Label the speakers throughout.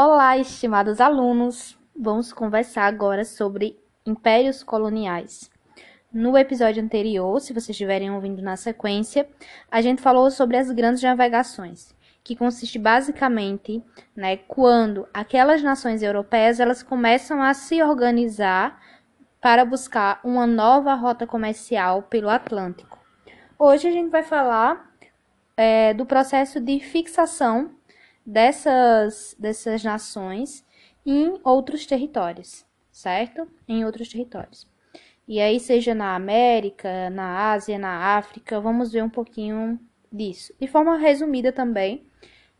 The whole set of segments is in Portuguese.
Speaker 1: Olá, estimados alunos! Vamos conversar agora sobre impérios coloniais. No episódio anterior, se vocês estiverem ouvindo na sequência, a gente falou sobre as grandes navegações, que consiste basicamente, né, quando aquelas nações europeias elas começam a se organizar para buscar uma nova rota comercial pelo Atlântico. Hoje a gente vai falar é, do processo de fixação dessas, dessas nações em outros territórios, certo? Em outros territórios. E aí, seja na América, na Ásia, na África, vamos ver um pouquinho disso. De forma resumida também,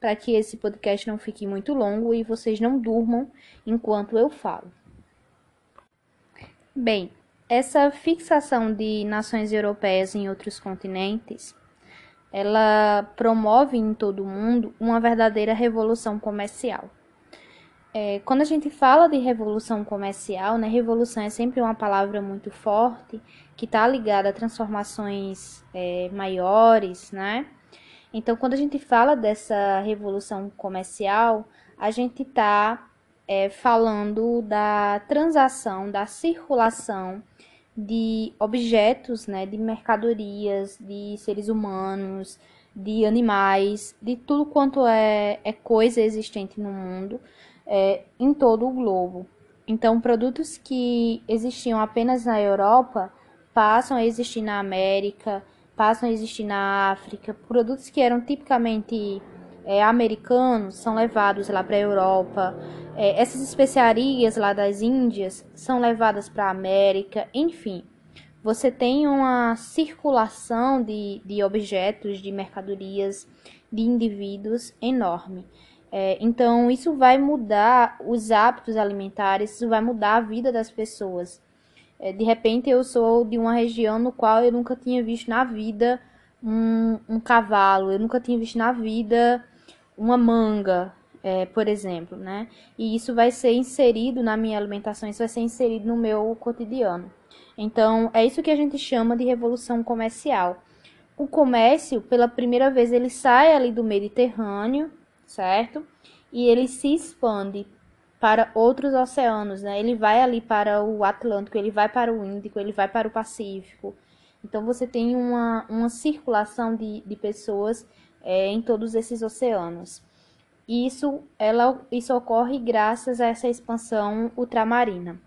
Speaker 1: para que esse podcast não fique muito longo e vocês não durmam enquanto eu falo. Bem, essa fixação de nações europeias em outros continentes ela promove em todo o mundo uma verdadeira revolução comercial. É, quando a gente fala de revolução comercial, né, revolução é sempre uma palavra muito forte que está ligada a transformações é, maiores, né? Então, quando a gente fala dessa revolução comercial, a gente está é, falando da transação, da circulação de objetos, né, de mercadorias, de seres humanos, de animais, de tudo quanto é, é coisa existente no mundo, é, em todo o globo. Então, produtos que existiam apenas na Europa passam a existir na América, passam a existir na África. Produtos que eram tipicamente é, americanos são levados lá para a Europa. É, essas especiarias lá das Índias são levadas para a América. Enfim, você tem uma circulação de, de objetos, de mercadorias, de indivíduos enorme. É, então, isso vai mudar os hábitos alimentares, isso vai mudar a vida das pessoas. É, de repente, eu sou de uma região no qual eu nunca tinha visto na vida um, um cavalo, eu nunca tinha visto na vida uma manga, é, por exemplo, né? E isso vai ser inserido na minha alimentação, isso vai ser inserido no meu cotidiano. Então, é isso que a gente chama de revolução comercial. O comércio, pela primeira vez, ele sai ali do Mediterrâneo, certo? E ele se expande para outros oceanos, né? Ele vai ali para o Atlântico, ele vai para o Índico, ele vai para o Pacífico. Então, você tem uma, uma circulação de, de pessoas é, em todos esses oceanos. E isso, ela, isso ocorre graças a essa expansão ultramarina.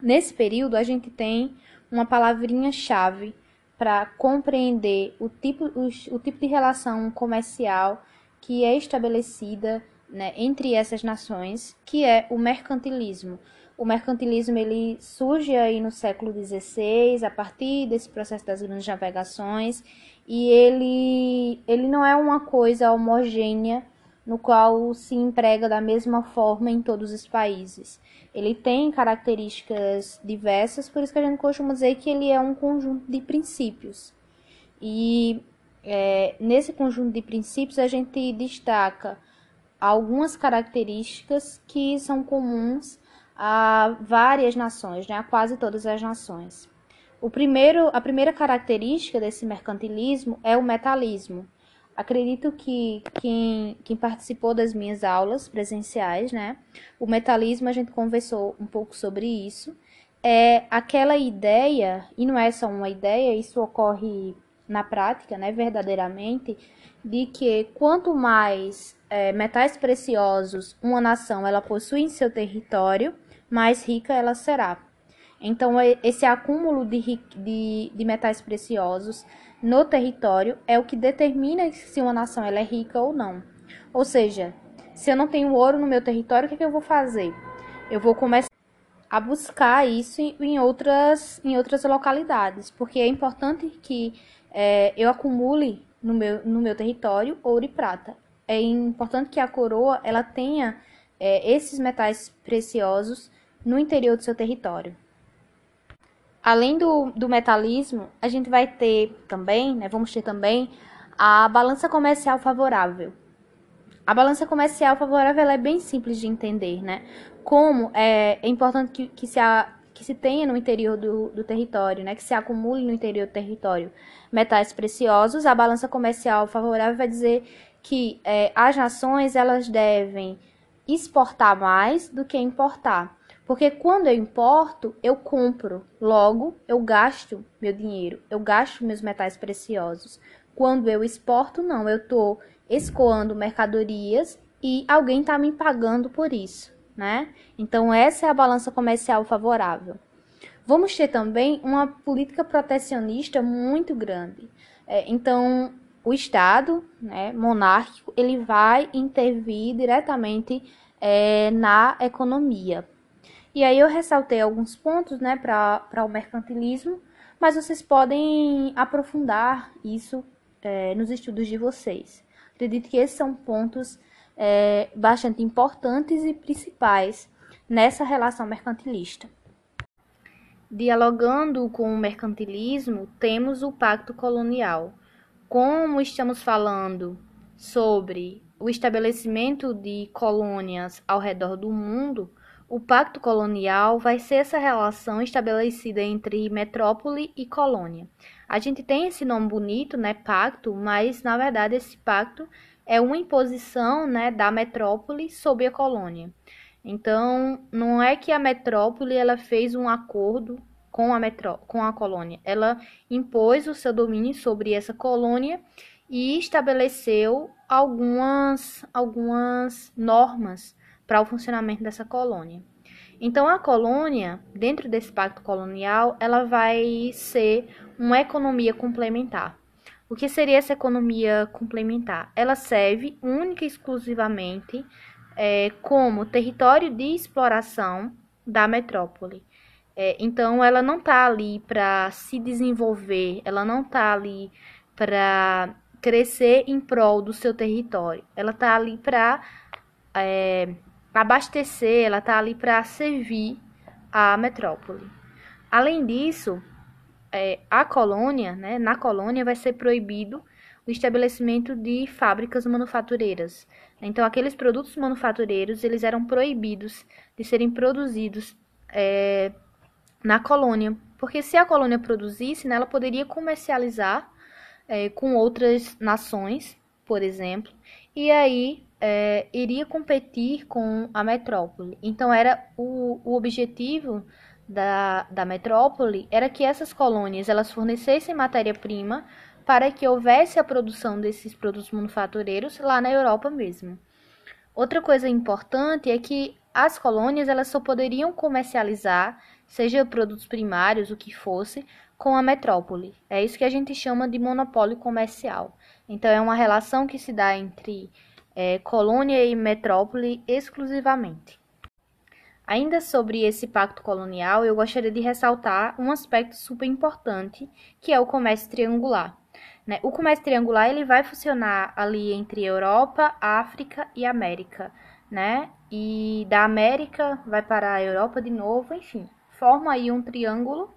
Speaker 1: Nesse período, a gente tem uma palavrinha-chave para compreender o tipo, o, o, tipo de relação comercial que é estabelecida né, entre essas nações, que é o mercantilismo. O mercantilismo ele surge aí no século XVI, a partir desse processo das grandes navegações, e ele, ele não é uma coisa homogênea no qual se emprega da mesma forma em todos os países. Ele tem características diversas, por isso que a gente costuma dizer que ele é um conjunto de princípios. E é, nesse conjunto de princípios a gente destaca algumas características que são comuns a várias nações, né, a quase todas as nações. O primeiro, a primeira característica desse mercantilismo é o metalismo. Acredito que quem, quem participou das minhas aulas presenciais, né, o metalismo a gente conversou um pouco sobre isso. É aquela ideia, e não é só uma ideia, isso ocorre na prática, né, verdadeiramente, de que quanto mais é, metais preciosos uma nação ela possui em seu território, mais rica ela será. Então, esse acúmulo de, de, de metais preciosos no território é o que determina se uma nação ela é rica ou não. Ou seja, se eu não tenho ouro no meu território, o que, é que eu vou fazer? Eu vou começar a buscar isso em outras, em outras localidades, porque é importante que é, eu acumule no meu, no meu território ouro e prata. É importante que a coroa ela tenha é, esses metais preciosos no interior do seu território. Além do, do metalismo, a gente vai ter também, né, vamos ter também a balança comercial favorável. A balança comercial favorável é bem simples de entender, né? Como é, é importante que, que, se a, que se tenha no interior do, do território, né? Que se acumule no interior do território metais preciosos. A balança comercial favorável vai dizer que é, as nações elas devem exportar mais do que importar. Porque quando eu importo, eu compro, logo eu gasto meu dinheiro, eu gasto meus metais preciosos. Quando eu exporto, não, eu estou escoando mercadorias e alguém está me pagando por isso, né? Então essa é a balança comercial favorável. Vamos ter também uma política protecionista muito grande. É, então o Estado, né, monárquico, ele vai intervir diretamente é, na economia. E aí eu ressaltei alguns pontos né, para o mercantilismo, mas vocês podem aprofundar isso é, nos estudos de vocês. Acredito que esses são pontos é, bastante importantes e principais nessa relação mercantilista. Dialogando com o mercantilismo, temos o Pacto Colonial. Como estamos falando sobre o estabelecimento de colônias ao redor do mundo, o Pacto Colonial vai ser essa relação estabelecida entre metrópole e colônia. A gente tem esse nome bonito, né, pacto, mas na verdade esse pacto é uma imposição, né, da metrópole sobre a colônia. Então, não é que a metrópole ela fez um acordo com a metró com a colônia. Ela impôs o seu domínio sobre essa colônia e estabeleceu algumas algumas normas para o funcionamento dessa colônia. Então a colônia, dentro desse pacto colonial, ela vai ser uma economia complementar. O que seria essa economia complementar? Ela serve única e exclusivamente é, como território de exploração da metrópole. É, então, ela não está ali para se desenvolver, ela não está ali para crescer em prol do seu território. Ela está ali para é, abastecer, ela está ali para servir a metrópole. Além disso, é, a colônia, né, na colônia vai ser proibido o estabelecimento de fábricas manufatureiras. Então, aqueles produtos manufatureiros eles eram proibidos de serem produzidos é, na colônia, porque se a colônia produzisse, né, ela poderia comercializar é, com outras nações, por exemplo, e aí é, iria competir com a metrópole. Então, era o, o objetivo da, da metrópole era que essas colônias elas fornecessem matéria-prima para que houvesse a produção desses produtos manufatureiros lá na Europa mesmo. Outra coisa importante é que as colônias elas só poderiam comercializar, seja produtos primários, o que fosse, com a metrópole. É isso que a gente chama de monopólio comercial. Então, é uma relação que se dá entre é, colônia e metrópole exclusivamente. Ainda sobre esse pacto colonial, eu gostaria de ressaltar um aspecto super importante, que é o comércio triangular. Né? O comércio triangular ele vai funcionar ali entre Europa, África e América, né? E da América vai para a Europa de novo, enfim, forma aí um triângulo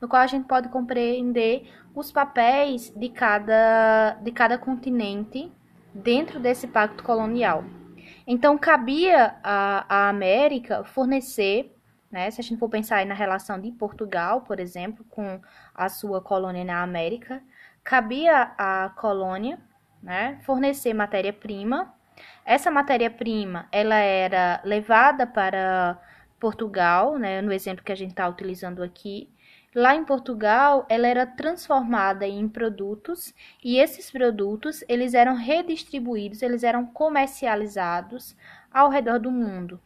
Speaker 1: no qual a gente pode compreender os papéis de cada, de cada continente dentro desse pacto colonial. Então, cabia à América fornecer, né, se a gente for pensar na relação de Portugal, por exemplo, com a sua colônia na América, cabia à colônia né, fornecer matéria-prima. Essa matéria-prima ela era levada para Portugal, né, no exemplo que a gente está utilizando aqui, Lá em Portugal, ela era transformada em produtos e esses produtos eles eram redistribuídos, eles eram comercializados ao redor do mundo.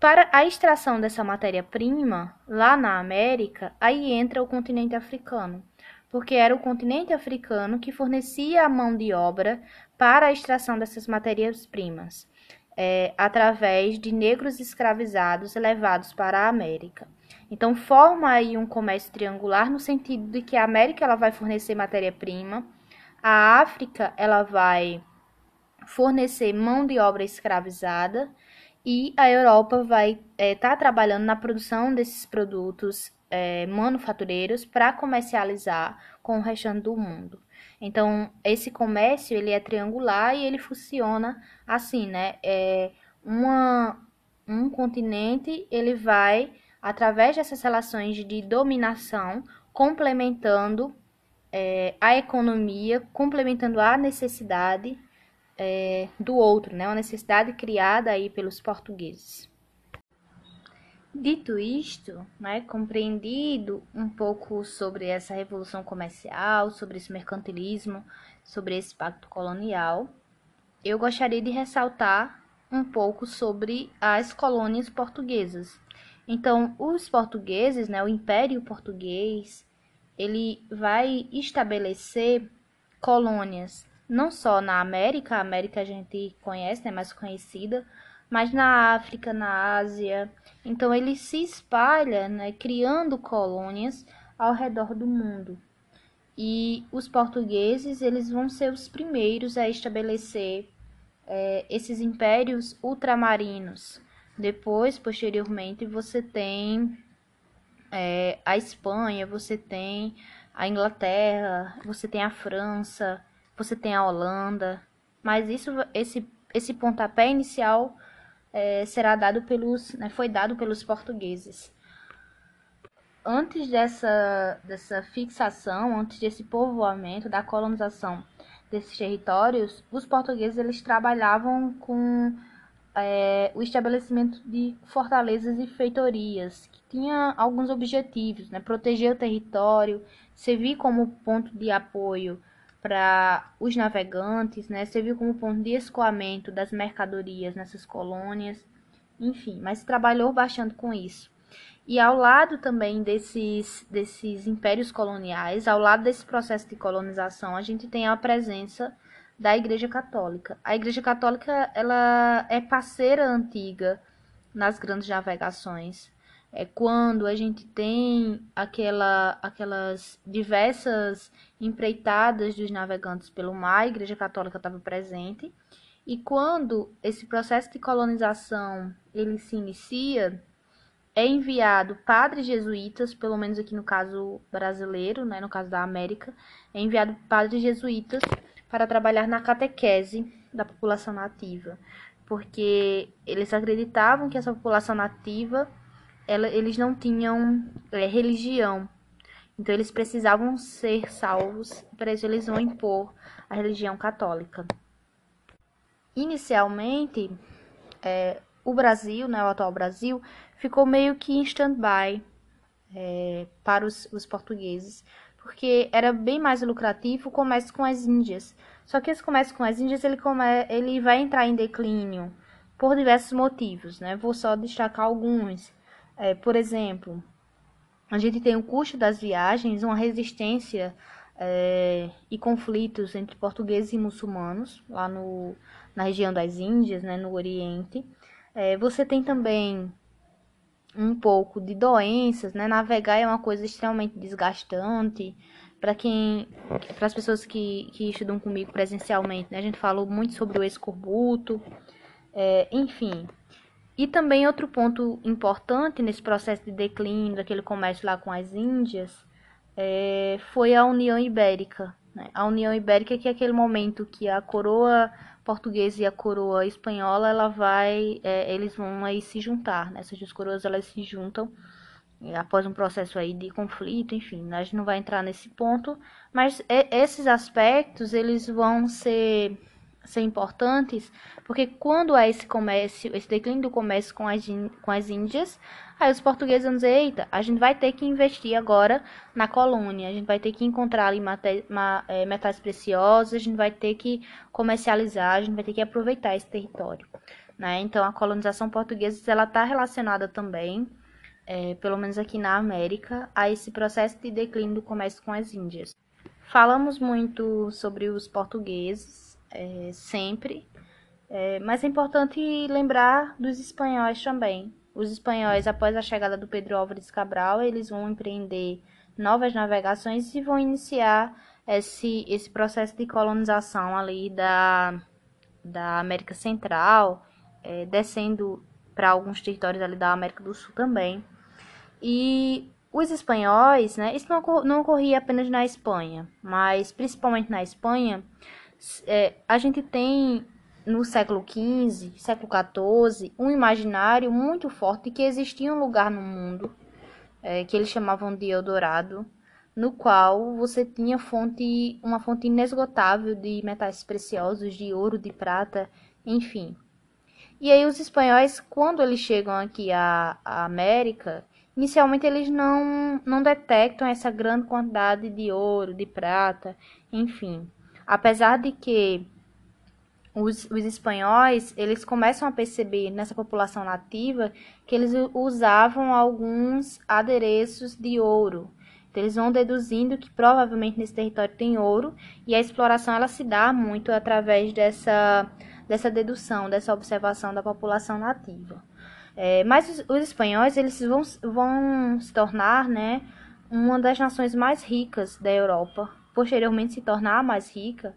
Speaker 1: Para a extração dessa matéria-prima, lá na América, aí entra o continente africano, porque era o continente africano que fornecia a mão de obra para a extração dessas matérias-primas, é, através de negros escravizados levados para a América. Então forma aí um comércio triangular no sentido de que a América ela vai fornecer matéria-prima, a África ela vai fornecer mão de obra escravizada e a Europa vai estar é, tá trabalhando na produção desses produtos é, manufatureiros para comercializar com o restante do mundo. Então esse comércio ele é triangular e ele funciona assim, né? É uma, um continente ele vai através dessas relações de dominação, complementando é, a economia, complementando a necessidade é, do outro, né? Uma necessidade criada aí pelos portugueses. Dito isto, né, compreendido um pouco sobre essa revolução comercial, sobre esse mercantilismo, sobre esse pacto colonial, eu gostaria de ressaltar um pouco sobre as colônias portuguesas. Então, os portugueses, né, o Império Português, ele vai estabelecer colônias não só na América, a América a gente conhece, é né, mais conhecida, mas na África, na Ásia. Então ele se espalha, né, criando colônias ao redor do mundo. E os portugueses eles vão ser os primeiros a estabelecer é, esses impérios ultramarinos. Depois, posteriormente, você tem é, a Espanha, você tem a Inglaterra, você tem a França, você tem a Holanda. Mas isso, esse, esse pontapé inicial é, será dado pelos, né, foi dado pelos portugueses. Antes dessa, dessa fixação, antes desse povoamento, da colonização desses territórios, os portugueses eles trabalhavam com é, o estabelecimento de fortalezas e feitorias, que tinha alguns objetivos, né? proteger o território, servir como ponto de apoio para os navegantes, né? Serviu como ponto de escoamento das mercadorias nessas colônias, enfim, mas trabalhou bastante com isso. E ao lado também desses, desses impérios coloniais, ao lado desse processo de colonização, a gente tem a presença da Igreja Católica. A Igreja Católica ela é parceira antiga nas grandes navegações é quando a gente tem aquela, aquelas diversas empreitadas dos navegantes pelo mar, a Igreja Católica estava presente, e quando esse processo de colonização ele se inicia, é enviado padres jesuítas, pelo menos aqui no caso brasileiro, né, no caso da América, é enviado padres jesuítas para trabalhar na catequese da população nativa, porque eles acreditavam que essa população nativa ela, eles não tinham é, religião. Então eles precisavam ser salvos, para isso eles vão impor a religião católica. Inicialmente, é, o Brasil, né, o atual Brasil, ficou meio que em stand-by é, para os, os portugueses, porque era bem mais lucrativo o comércio com as Índias. Só que esse comércio com as Índias ele, come, ele vai entrar em declínio por diversos motivos, né? Vou só destacar alguns. É, por exemplo, a gente tem o custo das viagens, uma resistência é, e conflitos entre portugueses e muçulmanos, lá no, na região das Índias, né, no Oriente. É, você tem também um pouco de doenças, né? Navegar é uma coisa extremamente desgastante. Para quem, para as pessoas que, que estudam comigo presencialmente, né? A gente falou muito sobre o escorbuto, é, enfim. E também outro ponto importante nesse processo de declínio daquele comércio lá com as Índias é, foi a União Ibérica. Né? A União Ibérica que é aquele momento que a coroa portuguesa e a coroa espanhola ela vai, é, eles vão aí se juntar. Né? Essas duas coroas elas se juntam é, após um processo aí de conflito, enfim, a gente não vai entrar nesse ponto, mas esses aspectos eles vão ser ser importantes, porque quando há esse comércio, esse declínio do comércio com as, com as Índias, aí os portugueses vão dizer, eita, a gente vai ter que investir agora na colônia, a gente vai ter que encontrar ali é, metais preciosos, a gente vai ter que comercializar, a gente vai ter que aproveitar esse território. Né? Então, a colonização portuguesa ela está relacionada também, é, pelo menos aqui na América, a esse processo de declínio do comércio com as Índias. Falamos muito sobre os portugueses, é, sempre. É, mas é importante lembrar dos espanhóis também. Os espanhóis, após a chegada do Pedro Álvares Cabral, eles vão empreender novas navegações e vão iniciar esse, esse processo de colonização ali da, da América Central, é, descendo para alguns territórios ali da América do Sul também. E os espanhóis, né, isso não, não ocorria apenas na Espanha, mas principalmente na Espanha, é, a gente tem no século XV, século XIV, um imaginário muito forte que existia um lugar no mundo é, que eles chamavam de Eldorado, no qual você tinha fonte, uma fonte inesgotável de metais preciosos, de ouro, de prata, enfim. E aí os espanhóis, quando eles chegam aqui à, à América, inicialmente eles não, não detectam essa grande quantidade de ouro, de prata, enfim. Apesar de que os, os espanhóis, eles começam a perceber nessa população nativa que eles usavam alguns adereços de ouro. Então, eles vão deduzindo que provavelmente nesse território tem ouro e a exploração ela se dá muito através dessa, dessa dedução, dessa observação da população nativa. É, mas os, os, espanhóis eles vão, vão se tornar né, uma das nações mais ricas da Europa, posteriormente se tornar a mais rica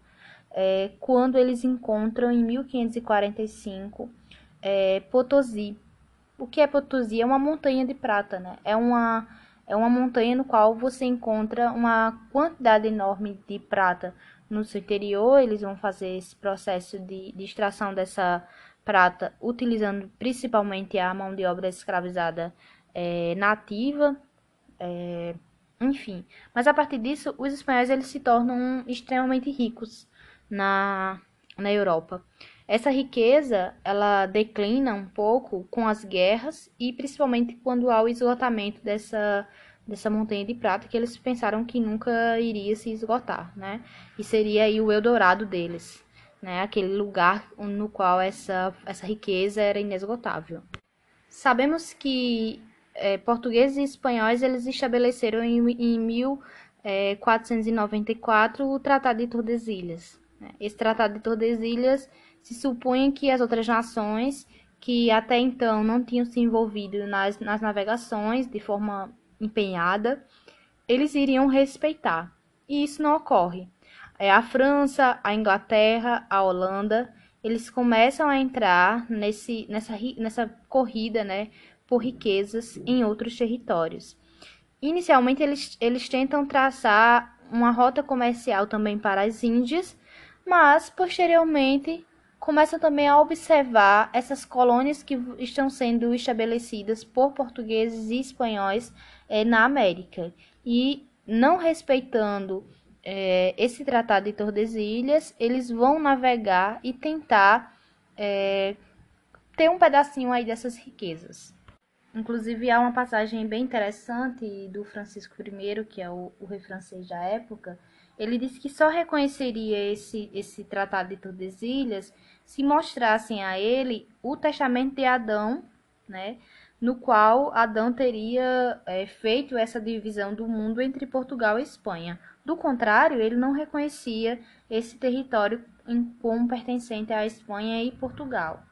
Speaker 1: é, quando eles encontram em 1545 é, Potosí. O que é Potosí? É uma montanha de prata, né? É uma, é uma montanha no qual você encontra uma quantidade enorme de prata no seu interior. Eles vão fazer esse processo de, de extração dessa prata utilizando principalmente a mão de obra escravizada é, nativa. É, enfim, mas a partir disso, os espanhóis eles se tornam extremamente ricos na, na Europa. Essa riqueza ela declina um pouco com as guerras e principalmente quando há o esgotamento dessa, dessa montanha de prata que eles pensaram que nunca iria se esgotar, né? E seria aí o Eldorado deles, né? Aquele lugar no qual essa, essa riqueza era inesgotável. Sabemos que é, portugueses e espanhóis eles estabeleceram em, em 1494 é, o Tratado de Tordesilhas? Esse Tratado de Tordesilhas se supunha que as outras nações que até então não tinham se envolvido nas, nas navegações de forma empenhada, eles iriam respeitar. E isso não ocorre. É, a França, a Inglaterra, a Holanda, eles começam a entrar nesse, nessa, nessa corrida né, por riquezas em outros territórios. Inicialmente, eles, eles tentam traçar uma rota comercial também para as Índias, mas posteriormente começam também a observar essas colônias que estão sendo estabelecidas por portugueses e espanhóis é, na América e não respeitando é, esse tratado de Tordesilhas, eles vão navegar e tentar é, ter um pedacinho aí dessas riquezas. Inclusive há uma passagem bem interessante do Francisco I, que é o, o rei francês da época, ele disse que só reconheceria esse, esse tratado de Tordesilhas se mostrassem a ele o testamento de Adão, né, no qual Adão teria é, feito essa divisão do mundo entre Portugal e Espanha. Do contrário, ele não reconhecia esse território como pertencente à Espanha e Portugal.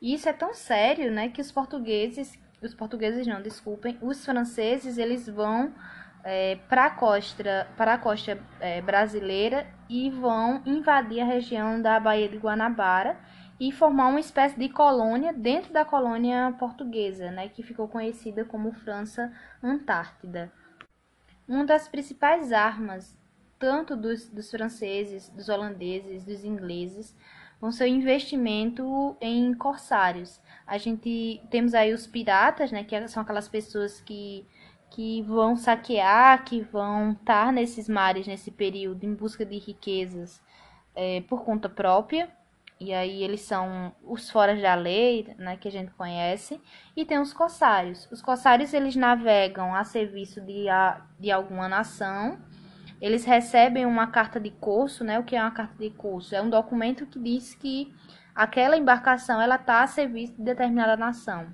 Speaker 1: E isso é tão sério, né, que os portugueses, os portugueses não, desculpem, os franceses, eles vão é, para a costa, para a costa é, brasileira e vão invadir a região da Baía de Guanabara e formar uma espécie de colônia dentro da colônia portuguesa, né, que ficou conhecida como França Antártida. Uma das principais armas, tanto dos, dos franceses, dos holandeses, dos ingleses, vão ser o investimento em corsários. A gente temos aí os piratas, né, que são aquelas pessoas que que vão saquear, que vão estar nesses mares nesse período em busca de riquezas é, por conta própria. E aí eles são os foras da lei, né, que a gente conhece, e tem os corsários. Os corsários eles navegam a serviço de, a, de alguma nação. Eles recebem uma carta de curso, né? O que é uma carta de curso? É um documento que diz que aquela embarcação ela está a serviço de determinada nação.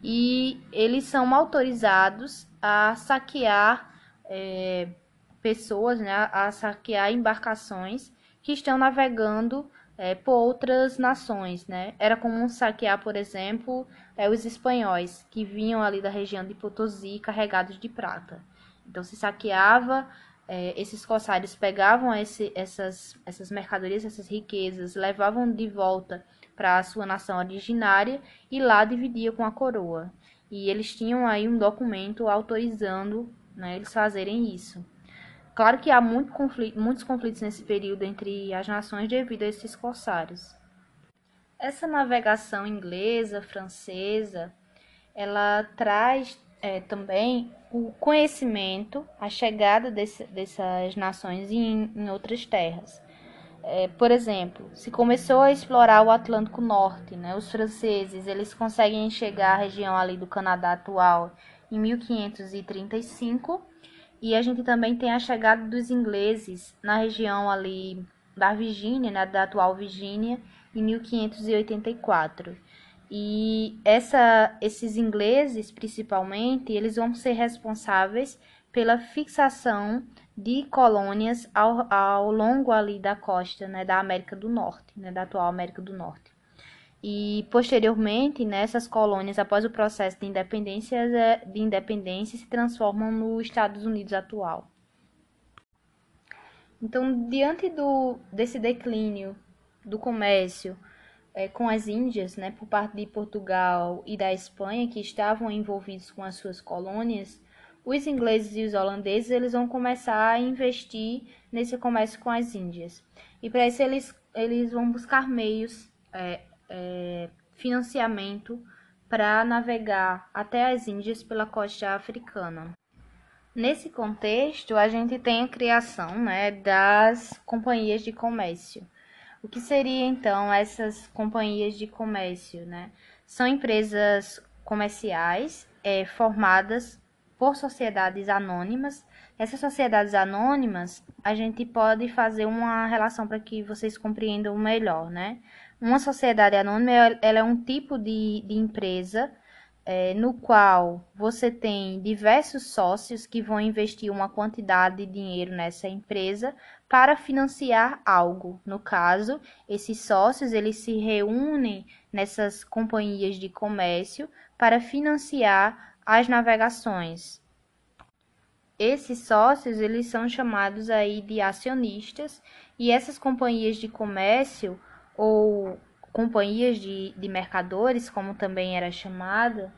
Speaker 1: E eles são autorizados a saquear é, pessoas, né, a saquear embarcações que estão navegando é, por outras nações, né? Era comum saquear, por exemplo, é, os espanhóis que vinham ali da região de Potosí carregados de prata. Então se saqueava, é, esses corsários pegavam esse, essas, essas mercadorias, essas riquezas, levavam de volta para a sua nação originária e lá dividia com a coroa e eles tinham aí um documento autorizando né, eles fazerem isso. Claro que há muito conflito, muitos conflitos nesse período entre as nações devido a esses corsários. Essa navegação inglesa, francesa, ela traz é, também o conhecimento, a chegada desse, dessas nações em, em outras terras. É, por exemplo, se começou a explorar o Atlântico Norte, né, os franceses eles conseguem chegar à região ali do Canadá atual em 1535 e a gente também tem a chegada dos ingleses na região ali da Virgínia, né, da atual Virgínia, em 1584. E essa, esses ingleses, principalmente, eles vão ser responsáveis pela fixação de colônias ao, ao longo ali da costa, né, da América do Norte, né, da atual América do Norte. E posteriormente, nessas né, colônias, após o processo de independência, é, de independência se transformam nos Estados Unidos atual. Então, diante do, desse declínio do comércio é, com as Índias, né, por parte de Portugal e da Espanha, que estavam envolvidos com as suas colônias, os ingleses e os holandeses eles vão começar a investir nesse comércio com as Índias. E para isso eles, eles vão buscar meios, é, é, financiamento para navegar até as Índias pela costa africana. Nesse contexto, a gente tem a criação né, das companhias de comércio. O que seria então essas companhias de comércio? Né? São empresas comerciais é, formadas por sociedades anônimas. Essas sociedades anônimas, a gente pode fazer uma relação para que vocês compreendam melhor, né? Uma sociedade anônima ela é um tipo de, de empresa é, no qual você tem diversos sócios que vão investir uma quantidade de dinheiro nessa empresa para financiar algo. No caso, esses sócios eles se reúnem nessas companhias de comércio para financiar as navegações. Esses sócios eles são chamados aí de acionistas e essas companhias de comércio ou companhias de, de mercadores, como também era chamada,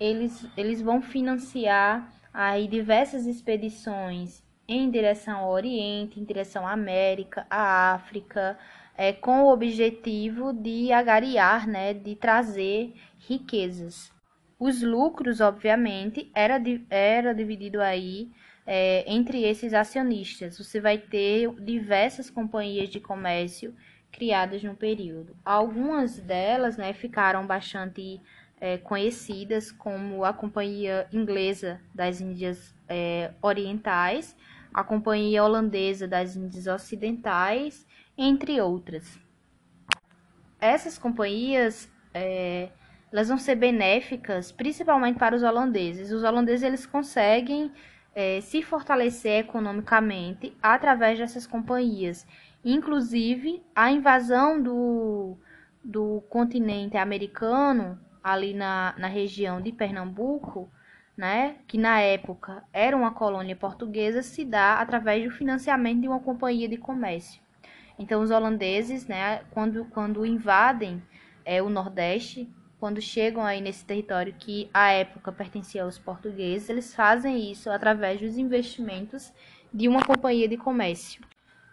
Speaker 1: eles, eles vão financiar aí diversas expedições em direção ao Oriente, em direção à América, à África, é, com o objetivo de agariar, né, de trazer riquezas. Os lucros, obviamente, era, era dividido aí é, entre esses acionistas. Você vai ter diversas companhias de comércio criadas no período. Algumas delas né, ficaram bastante é, conhecidas, como a Companhia Inglesa das Índias é, Orientais, a Companhia Holandesa das Índias Ocidentais, entre outras. Essas companhias é, elas vão ser benéficas, principalmente para os holandeses. Os holandeses eles conseguem é, se fortalecer economicamente através dessas companhias. Inclusive, a invasão do, do continente americano, ali na, na região de Pernambuco, né, que na época era uma colônia portuguesa, se dá através do financiamento de uma companhia de comércio. Então, os holandeses, né, quando, quando invadem é, o Nordeste, quando chegam aí nesse território que à época pertencia aos portugueses, eles fazem isso através dos investimentos de uma companhia de comércio.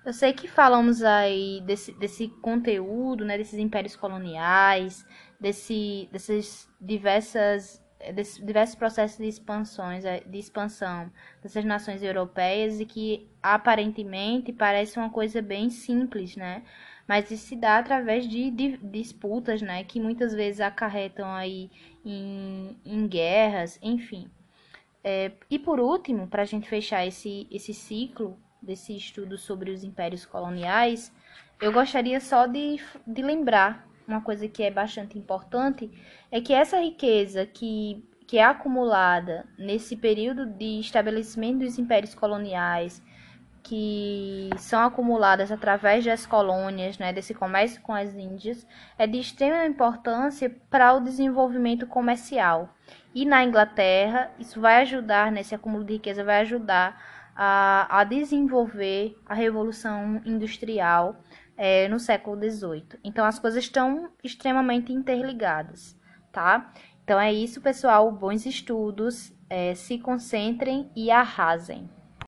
Speaker 1: Eu sei que falamos aí desse, desse conteúdo, né, desses impérios coloniais, desse, desses diversas desses diversos processos de expansões, é, de expansão dessas nações europeias e que aparentemente parece uma coisa bem simples, né? Mas isso se dá através de, de disputas, né, que muitas vezes acarretam aí em, em guerras, enfim. É, e por último, para a gente fechar esse, esse ciclo desse estudo sobre os impérios coloniais, eu gostaria só de, de lembrar uma coisa que é bastante importante, é que essa riqueza que, que é acumulada nesse período de estabelecimento dos impérios coloniais, que são acumuladas através das colônias, né, desse comércio com as Índias, é de extrema importância para o desenvolvimento comercial. E na Inglaterra, isso vai ajudar, nesse acúmulo de riqueza, vai ajudar a, a desenvolver a Revolução Industrial é, no século XVIII. Então, as coisas estão extremamente interligadas, tá? Então, é isso, pessoal. Bons estudos, é, se concentrem e arrasem.